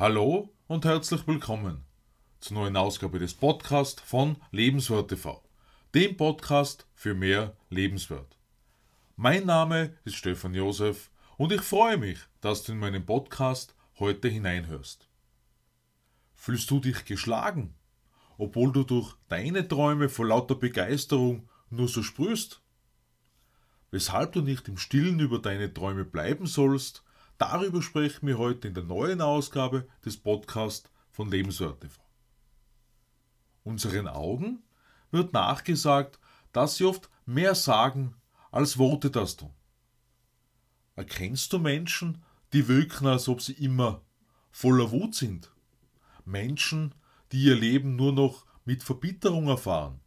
Hallo und herzlich willkommen zur neuen Ausgabe des Podcasts von Lebenswert TV, dem Podcast für mehr Lebenswert. Mein Name ist Stefan Josef und ich freue mich, dass du in meinen Podcast heute hineinhörst. Fühlst du dich geschlagen, obwohl du durch deine Träume vor lauter Begeisterung nur so sprühst? Weshalb du nicht im Stillen über deine Träume bleiben sollst Darüber sprechen wir heute in der neuen Ausgabe des Podcasts von Lebenswert TV. Unseren Augen wird nachgesagt, dass sie oft mehr sagen, als Worte das tun. Erkennst du Menschen, die wirken, als ob sie immer voller Wut sind? Menschen, die ihr Leben nur noch mit Verbitterung erfahren,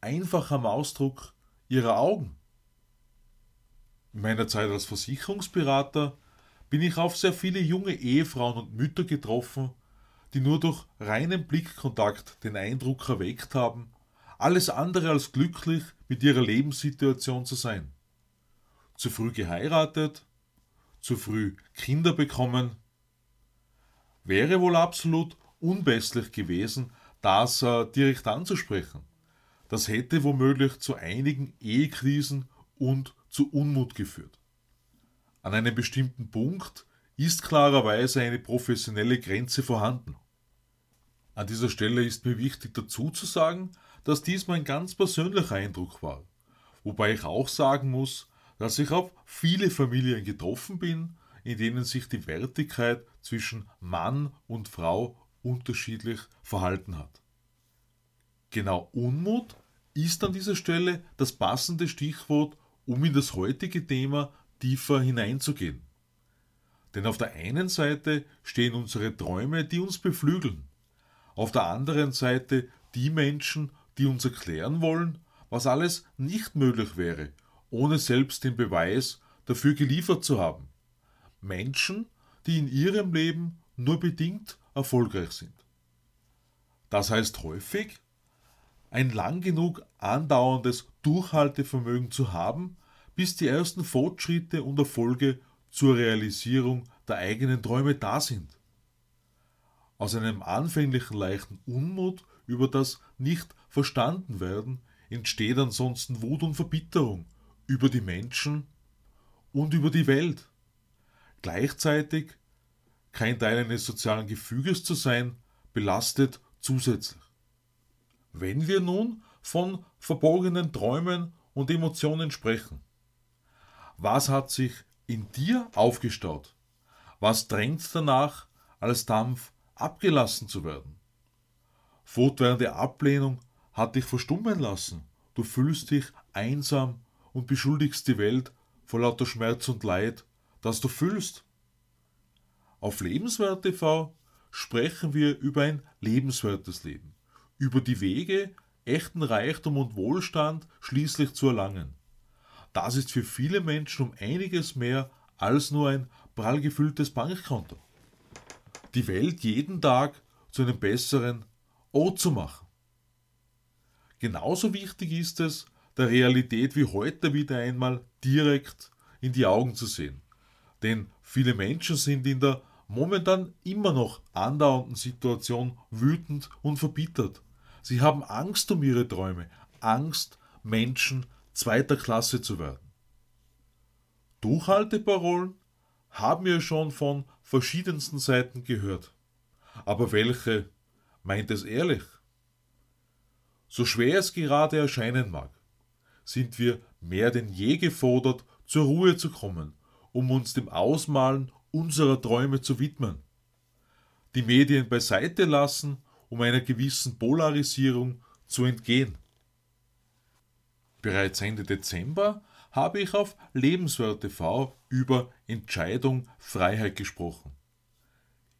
einfach am Ausdruck ihrer Augen. In meiner Zeit als Versicherungsberater bin ich auf sehr viele junge Ehefrauen und Mütter getroffen, die nur durch reinen Blickkontakt den Eindruck erweckt haben, alles andere als glücklich mit ihrer Lebenssituation zu sein. Zu früh geheiratet, zu früh Kinder bekommen, wäre wohl absolut unbestlich gewesen, das äh, direkt anzusprechen. Das hätte womöglich zu einigen Ehekrisen und zu Unmut geführt. An einem bestimmten Punkt ist klarerweise eine professionelle Grenze vorhanden. An dieser Stelle ist mir wichtig dazu zu sagen, dass dies mein ganz persönlicher Eindruck war, wobei ich auch sagen muss, dass ich auf viele Familien getroffen bin, in denen sich die Wertigkeit zwischen Mann und Frau unterschiedlich verhalten hat. Genau Unmut ist an dieser Stelle das passende Stichwort, um in das heutige Thema tiefer hineinzugehen. Denn auf der einen Seite stehen unsere Träume, die uns beflügeln. Auf der anderen Seite die Menschen, die uns erklären wollen, was alles nicht möglich wäre, ohne selbst den Beweis dafür geliefert zu haben. Menschen, die in ihrem Leben nur bedingt erfolgreich sind. Das heißt häufig, ein lang genug andauerndes Durchhaltevermögen zu haben, bis die ersten Fortschritte und Erfolge zur Realisierung der eigenen Träume da sind. Aus einem anfänglichen leichten Unmut über das nicht verstanden werden entsteht ansonsten Wut und Verbitterung über die Menschen und über die Welt. Gleichzeitig kein Teil eines sozialen Gefüges zu sein, belastet zusätzlich. Wenn wir nun von verborgenen Träumen und Emotionen sprechen, was hat sich in dir aufgestaut? Was drängt danach, als Dampf abgelassen zu werden? Fortwährende Ablehnung hat dich verstummen lassen. Du fühlst dich einsam und beschuldigst die Welt vor lauter Schmerz und Leid, das du fühlst. Auf Lebenswert TV sprechen wir über ein lebenswertes Leben, über die Wege, echten Reichtum und Wohlstand schließlich zu erlangen. Das ist für viele Menschen um einiges mehr als nur ein prall gefülltes Bankkonto. Die Welt jeden Tag zu einem besseren Ort zu machen. Genauso wichtig ist es, der Realität wie heute wieder einmal direkt in die Augen zu sehen. Denn viele Menschen sind in der momentan immer noch andauernden Situation wütend und verbittert. Sie haben Angst um ihre Träume, Angst, Menschen zweiter Klasse zu werden. Durchhalteparolen haben wir schon von verschiedensten Seiten gehört. Aber welche meint es ehrlich? So schwer es gerade erscheinen mag, sind wir mehr denn je gefordert, zur Ruhe zu kommen, um uns dem Ausmalen unserer Träume zu widmen. Die Medien beiseite lassen, um einer gewissen Polarisierung zu entgehen. Bereits Ende Dezember habe ich auf Lebenswert TV über Entscheidung Freiheit gesprochen.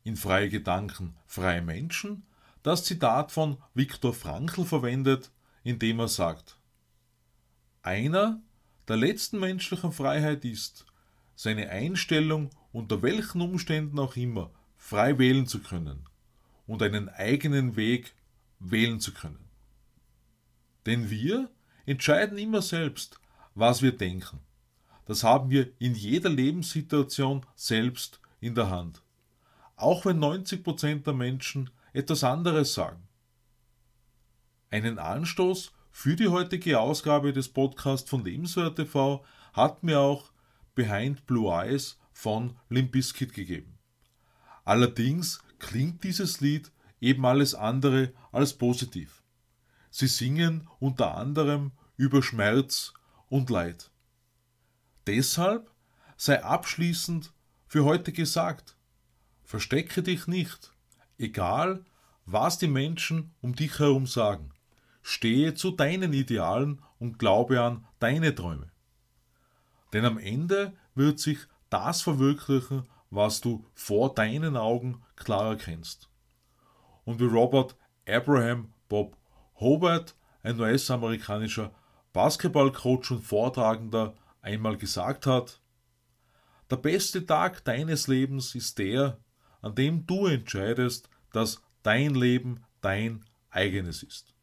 In Freie Gedanken, freie Menschen das Zitat von Viktor Frankl verwendet, indem er sagt, einer der letzten menschlichen Freiheit ist, seine Einstellung unter welchen Umständen auch immer frei wählen zu können und einen eigenen Weg wählen zu können. Denn wir entscheiden immer selbst, was wir denken. Das haben wir in jeder Lebenssituation selbst in der Hand. auch wenn 90% der Menschen etwas anderes sagen. Einen Anstoß für die heutige Ausgabe des Podcasts von Lebenswert TV hat mir auch Behind Blue Eyes von Limp Bizkit gegeben. Allerdings klingt dieses Lied eben alles andere als positiv. Sie singen unter anderem über Schmerz und Leid. Deshalb sei abschließend für heute gesagt, verstecke dich nicht, egal was die Menschen um dich herum sagen. Stehe zu deinen Idealen und glaube an deine Träume. Denn am Ende wird sich das verwirklichen, was du vor deinen Augen klar erkennst. Und wie Robert Abraham Bob Hobart, ein US-amerikanischer Basketballcoach und Vortragender, einmal gesagt hat, der beste Tag deines Lebens ist der, an dem du entscheidest, dass dein Leben dein eigenes ist.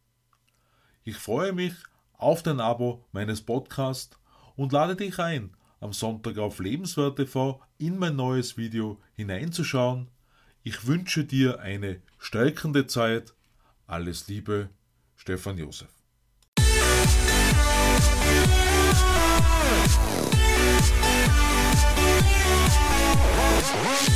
Ich freue mich auf dein Abo meines Podcasts und lade dich ein, am Sonntag auf Lebenswert TV in mein neues Video hineinzuschauen. Ich wünsche dir eine stärkende Zeit. Alles Liebe, Stefan Josef. Musik